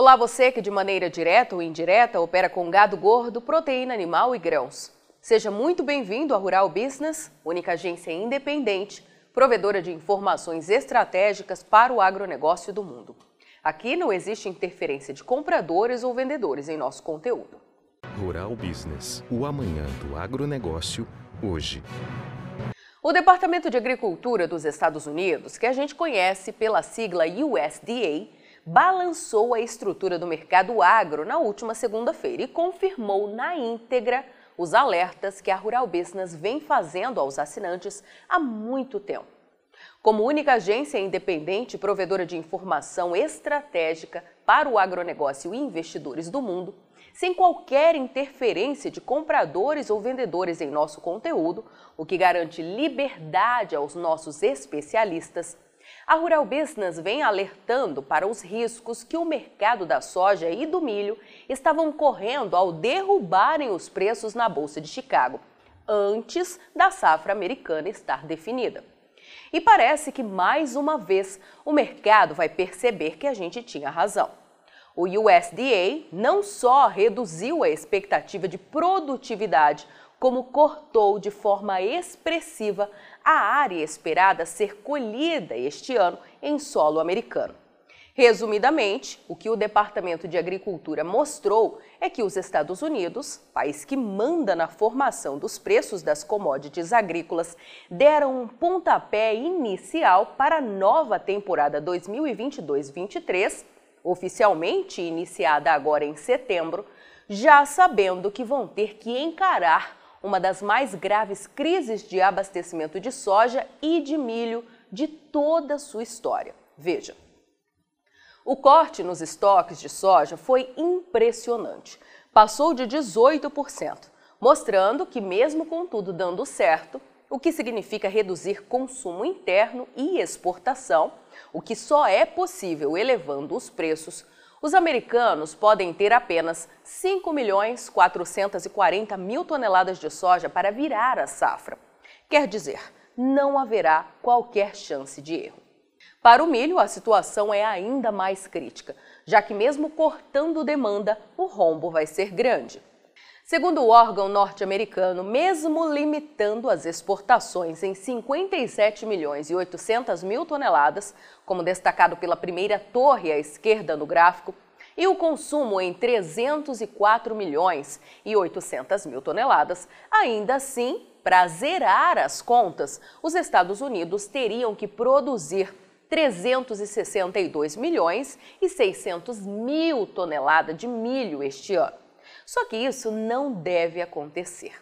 Olá, você que de maneira direta ou indireta opera com gado gordo, proteína animal e grãos. Seja muito bem-vindo à Rural Business, única agência independente, provedora de informações estratégicas para o agronegócio do mundo. Aqui não existe interferência de compradores ou vendedores em nosso conteúdo. Rural Business, o amanhã do agronegócio, hoje. O Departamento de Agricultura dos Estados Unidos, que a gente conhece pela sigla USDA, balançou a estrutura do mercado agro na última segunda-feira e confirmou na íntegra os alertas que a Rural Business vem fazendo aos assinantes há muito tempo. Como única agência independente provedora de informação estratégica para o agronegócio e investidores do mundo, sem qualquer interferência de compradores ou vendedores em nosso conteúdo, o que garante liberdade aos nossos especialistas a Rural Business vem alertando para os riscos que o mercado da soja e do milho estavam correndo ao derrubarem os preços na Bolsa de Chicago, antes da safra americana estar definida. E parece que mais uma vez o mercado vai perceber que a gente tinha razão. O USDA não só reduziu a expectativa de produtividade, como cortou de forma expressiva a área esperada ser colhida este ano em solo americano. Resumidamente, o que o Departamento de Agricultura mostrou é que os Estados Unidos, país que manda na formação dos preços das commodities agrícolas, deram um pontapé inicial para a nova temporada 2022-23, oficialmente iniciada agora em setembro, já sabendo que vão ter que encarar uma das mais graves crises de abastecimento de soja e de milho de toda a sua história. Veja. O corte nos estoques de soja foi impressionante. Passou de 18%, mostrando que, mesmo com tudo dando certo, o que significa reduzir consumo interno e exportação, o que só é possível elevando os preços, os americanos podem ter apenas 5 milhões 440 mil toneladas de soja para virar a safra. Quer dizer, não haverá qualquer chance de erro. Para o milho, a situação é ainda mais crítica, já que mesmo cortando demanda, o rombo vai ser grande. Segundo o órgão norte-americano, mesmo limitando as exportações em 57 milhões e 800 mil toneladas, como destacado pela primeira torre à esquerda no gráfico, e o consumo em 304 milhões e 800 mil toneladas, ainda assim, para zerar as contas, os Estados Unidos teriam que produzir 362 milhões e 600 mil toneladas de milho este ano. Só que isso não deve acontecer.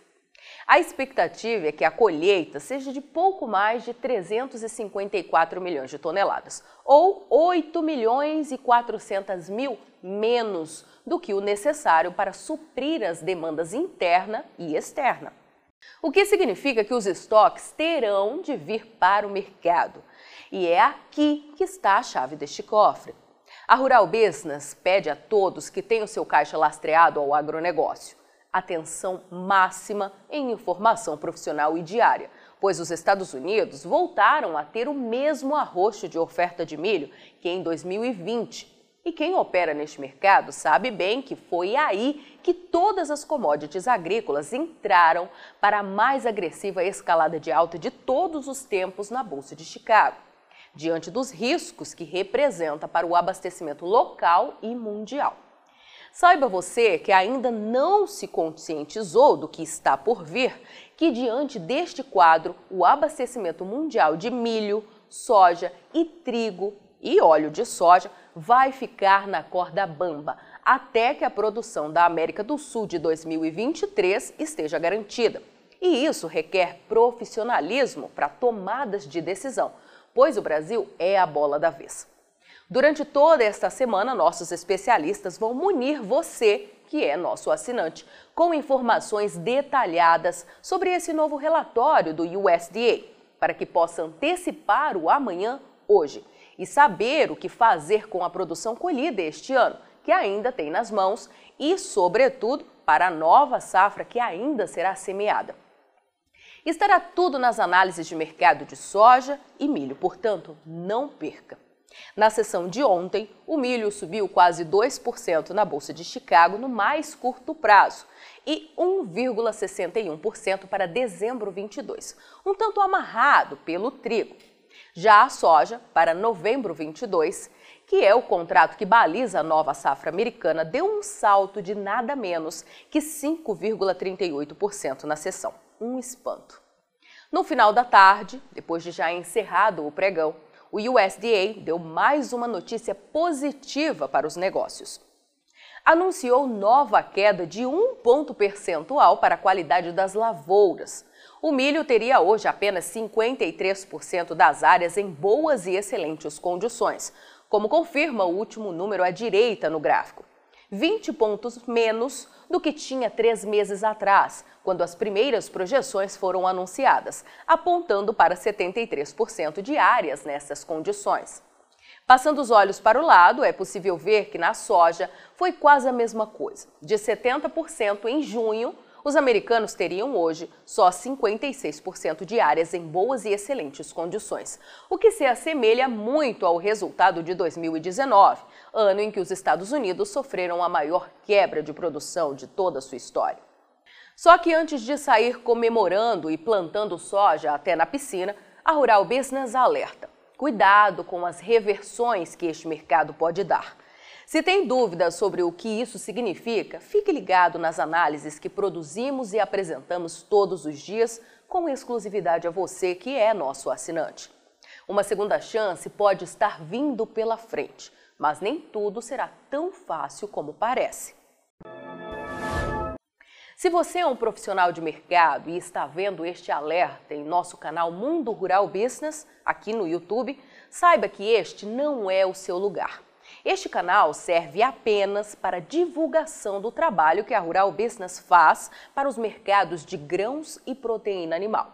A expectativa é que a colheita seja de pouco mais de 354 milhões de toneladas, ou 8 milhões e 400 mil menos do que o necessário para suprir as demandas interna e externa. O que significa que os estoques terão de vir para o mercado. E é aqui que está a chave deste cofre. A Rural Business pede a todos que tenham seu caixa lastreado ao agronegócio. Atenção máxima em informação profissional e diária, pois os Estados Unidos voltaram a ter o mesmo arroxo de oferta de milho que em 2020. E quem opera neste mercado sabe bem que foi aí que todas as commodities agrícolas entraram para a mais agressiva escalada de alta de todos os tempos na Bolsa de Chicago diante dos riscos que representa para o abastecimento local e mundial. Saiba você que ainda não se conscientizou do que está por vir, que diante deste quadro, o abastecimento mundial de milho, soja e trigo e óleo de soja vai ficar na corda bamba, até que a produção da América do Sul de 2023 esteja garantida. E isso requer profissionalismo para tomadas de decisão pois o Brasil é a bola da vez. Durante toda esta semana, nossos especialistas vão munir você, que é nosso assinante, com informações detalhadas sobre esse novo relatório do USDA, para que possa antecipar o amanhã hoje e saber o que fazer com a produção colhida este ano, que ainda tem nas mãos, e, sobretudo, para a nova safra que ainda será semeada. Estará tudo nas análises de mercado de soja e milho, portanto, não perca. Na sessão de ontem, o milho subiu quase 2% na Bolsa de Chicago no mais curto prazo e 1,61% para dezembro 22, um tanto amarrado pelo trigo. Já a soja, para novembro 22, que é o contrato que baliza a nova safra americana, deu um salto de nada menos que 5,38% na sessão. Um espanto. No final da tarde, depois de já encerrado o pregão, o USDA deu mais uma notícia positiva para os negócios. Anunciou nova queda de um ponto percentual para a qualidade das lavouras. O milho teria hoje apenas 53% das áreas em boas e excelentes condições, como confirma o último número à direita no gráfico. 20 pontos menos do que tinha três meses atrás, quando as primeiras projeções foram anunciadas, apontando para 73% de áreas nessas condições. Passando os olhos para o lado, é possível ver que na soja foi quase a mesma coisa. De 70% em junho, os americanos teriam hoje só 56% de áreas em boas e excelentes condições, o que se assemelha muito ao resultado de 2019, ano em que os Estados Unidos sofreram a maior quebra de produção de toda a sua história. Só que antes de sair comemorando e plantando soja até na piscina, a Rural Business alerta: cuidado com as reversões que este mercado pode dar. Se tem dúvidas sobre o que isso significa, fique ligado nas análises que produzimos e apresentamos todos os dias com exclusividade a você que é nosso assinante. Uma segunda chance pode estar vindo pela frente, mas nem tudo será tão fácil como parece. Se você é um profissional de mercado e está vendo este alerta em nosso canal Mundo Rural Business, aqui no YouTube, saiba que este não é o seu lugar. Este canal serve apenas para divulgação do trabalho que a Rural Business faz para os mercados de grãos e proteína animal.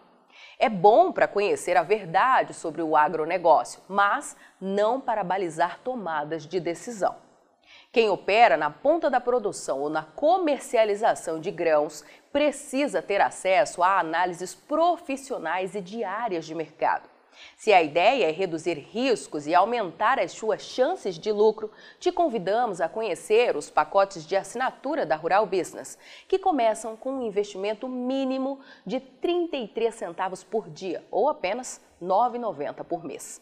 É bom para conhecer a verdade sobre o agronegócio, mas não para balizar tomadas de decisão. Quem opera na ponta da produção ou na comercialização de grãos precisa ter acesso a análises profissionais e diárias de mercado. Se a ideia é reduzir riscos e aumentar as suas chances de lucro, te convidamos a conhecer os pacotes de assinatura da Rural Business, que começam com um investimento mínimo de 33 centavos por dia ou apenas R$ 9,90 por mês.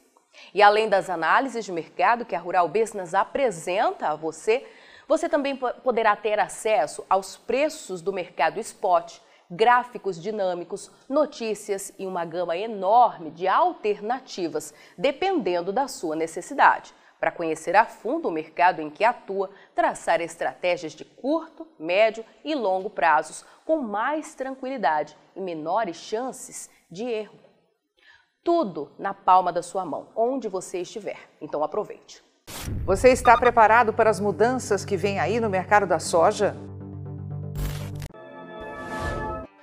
E além das análises de mercado que a Rural Business apresenta a você, você também poderá ter acesso aos preços do mercado spot, gráficos dinâmicos, notícias e uma gama enorme de alternativas, dependendo da sua necessidade. Para conhecer a fundo o mercado em que atua, traçar estratégias de curto, médio e longo prazos com mais tranquilidade e menores chances de erro tudo na palma da sua mão, onde você estiver. Então aproveite. Você está preparado para as mudanças que vêm aí no mercado da soja?